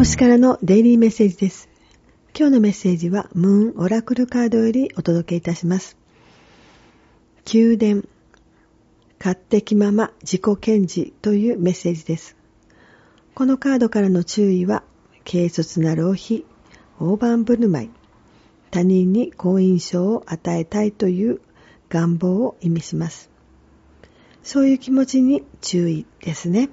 星からのデイリーメッセージです。今日のメッセージはムーンオラクルカードよりお届けいたします。宮殿、勝手気まま自己検事というメッセージです。このカードからの注意は、軽率な浪費、大盤振る舞い、他人に好印象を与えたいという願望を意味します。そういう気持ちに注意ですね。